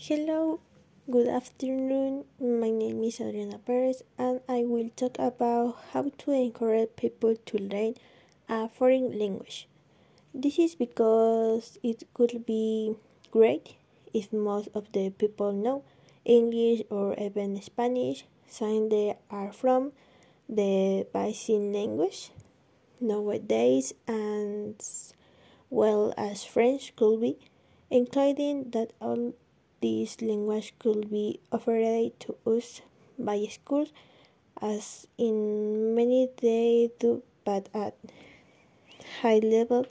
Hello, good afternoon. My name is Adriana Pérez, and I will talk about how to encourage people to learn a foreign language. This is because it could be great if most of the people know English or even Spanish, since they are from the basic language nowadays, and well as French could be, including that all this language could be offered to us by schools, as in many they do, but at high level,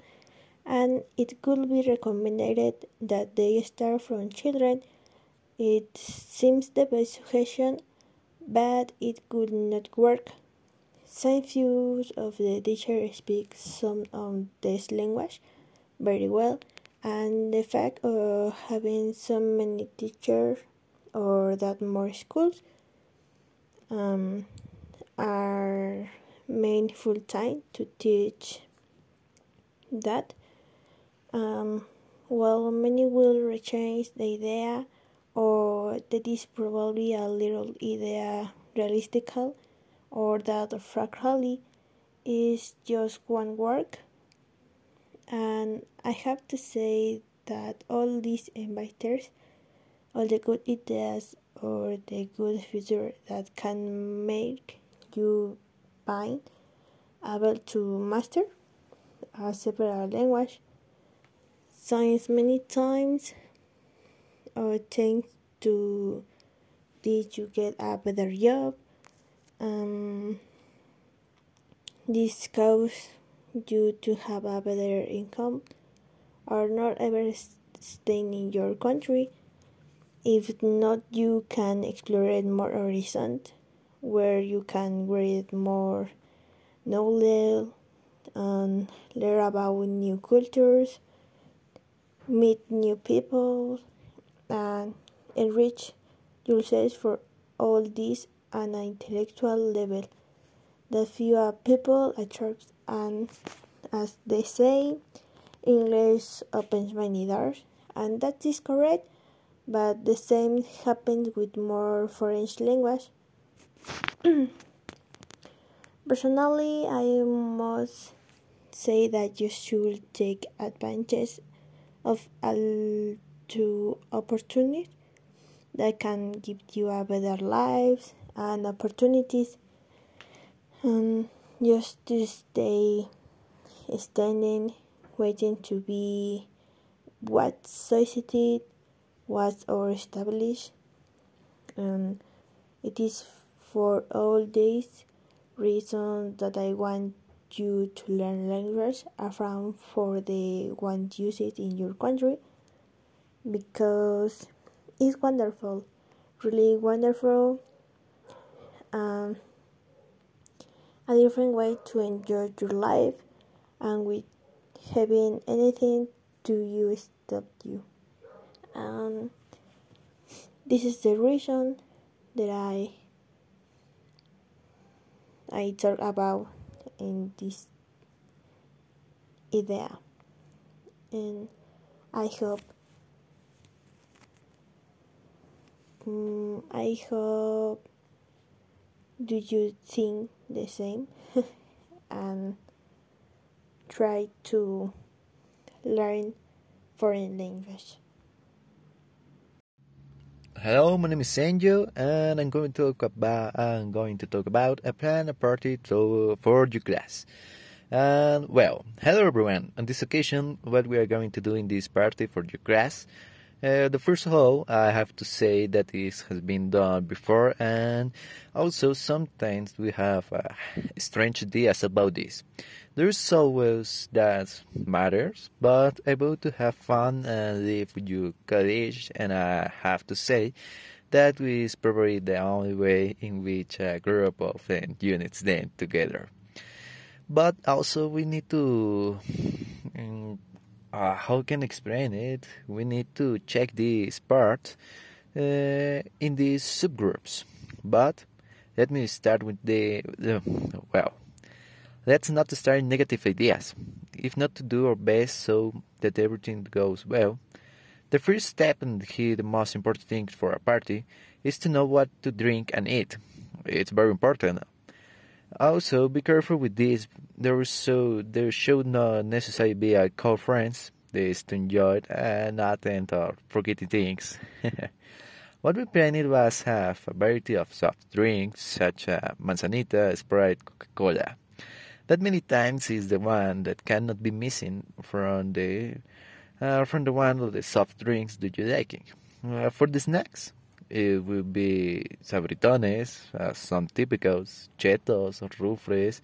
and it could be recommended that they start from children. It seems the best suggestion, but it could not work. Some few of the teachers speak some of this language very well and the fact of having so many teachers or that more schools um, are made full time to teach that um, well many will change the idea or that is probably a little idea realistical or that fractally is just one work and I have to say that all these inviters, all the good ideas or the good future that can make you find able to master a separate language science many times or thanks to did you get a better job um, this cause you to have a better income or not ever staying in your country. If not, you can explore more horizon where you can read more knowledge and learn about new cultures, meet new people, and enrich yourself for all this on an intellectual level. The fewer people attracts and as they say English opens many doors and that is correct but the same happens with more foreign language. Personally I must say that you should take advantage of all two opportunities that can give you a better life and opportunities and just to stay uh, standing waiting to be what society was or established. And it is for all these reasons that I want you to learn language around for the one use it in your country because it's wonderful really wonderful. Um, a different way to enjoy your life and with having anything to you stop you. Um, this is the reason that I I talk about in this idea, and I hope um, I hope do you think the same and try to learn foreign language Hello, my name is Sanjo, and I'm going to talk about I'm going to talk about a plan a party to, for your class. And well, hello everyone. On this occasion, what we are going to do in this party for your class uh, the first all, I have to say that this has been done before, and also sometimes we have uh, strange ideas about this. There's always that matters, but about to have fun and live with your college, and I have to say that is probably the only way in which a group of units then together. But also we need to um, uh, how can I explain it? We need to check this part uh, in these subgroups. But let me start with the, the well. Let's not start negative ideas. If not to do our best so that everything goes well, The first step and here the most important thing for a party is to know what to drink and eat. It's very important. Also, be careful with this. There so there should not necessarily be a call friends. This to enjoy and not end up forgetting things. what we planned was have a variety of soft drinks such as manzanita, Sprite, Coca-Cola. That many times is the one that cannot be missing from the uh, from the one of the soft drinks that you're liking. Uh, for the snacks, it will be sabritones, uh, some typicals, Cheetos, Ruffles.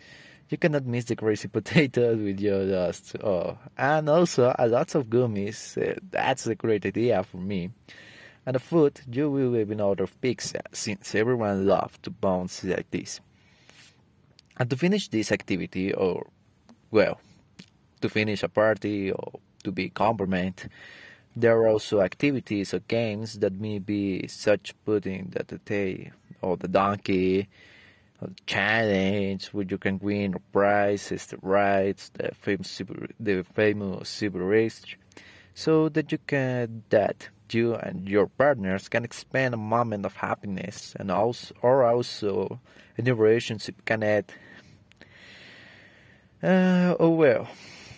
You cannot miss the crazy potatoes with your dust. Oh, and also a lot of gummies. Uh, that's a great idea for me. And the food, you will even order of pizza, since everyone loves to bounce like this. And to finish this activity, or well, to finish a party or to be compliment, there are also activities or games that may be such putting that the day or the donkey or the challenge where you can win a prizes, the rides, the famous the famous super race, so that you can that you and your partners can expand a moment of happiness and also or also a new relationship can add. Uh, oh well.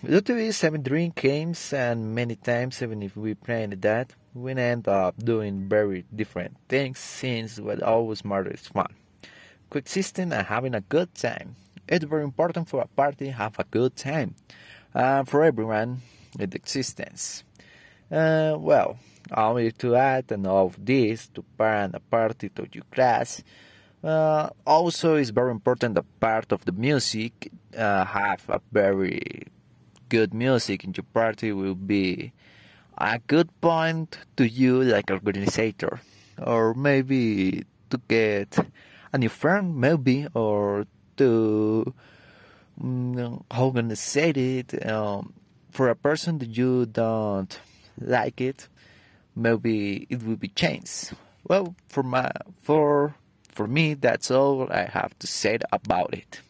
This, having drink games, and many times, even if we plan that, we end up doing very different things since what always matters is fun. Coexisting and having a good time. It's very important for a party have a good time. Uh, for everyone in existence. Uh, well, only to add and all of this to plan a party to your class. Uh, also, it's very important that part of the music uh, have a very good music in your party will be a good point to you like organizer. Or maybe to get a new friend maybe or to um, how I say it um, for a person that you don't like it maybe it will be changed. Well for my for for me that's all I have to say about it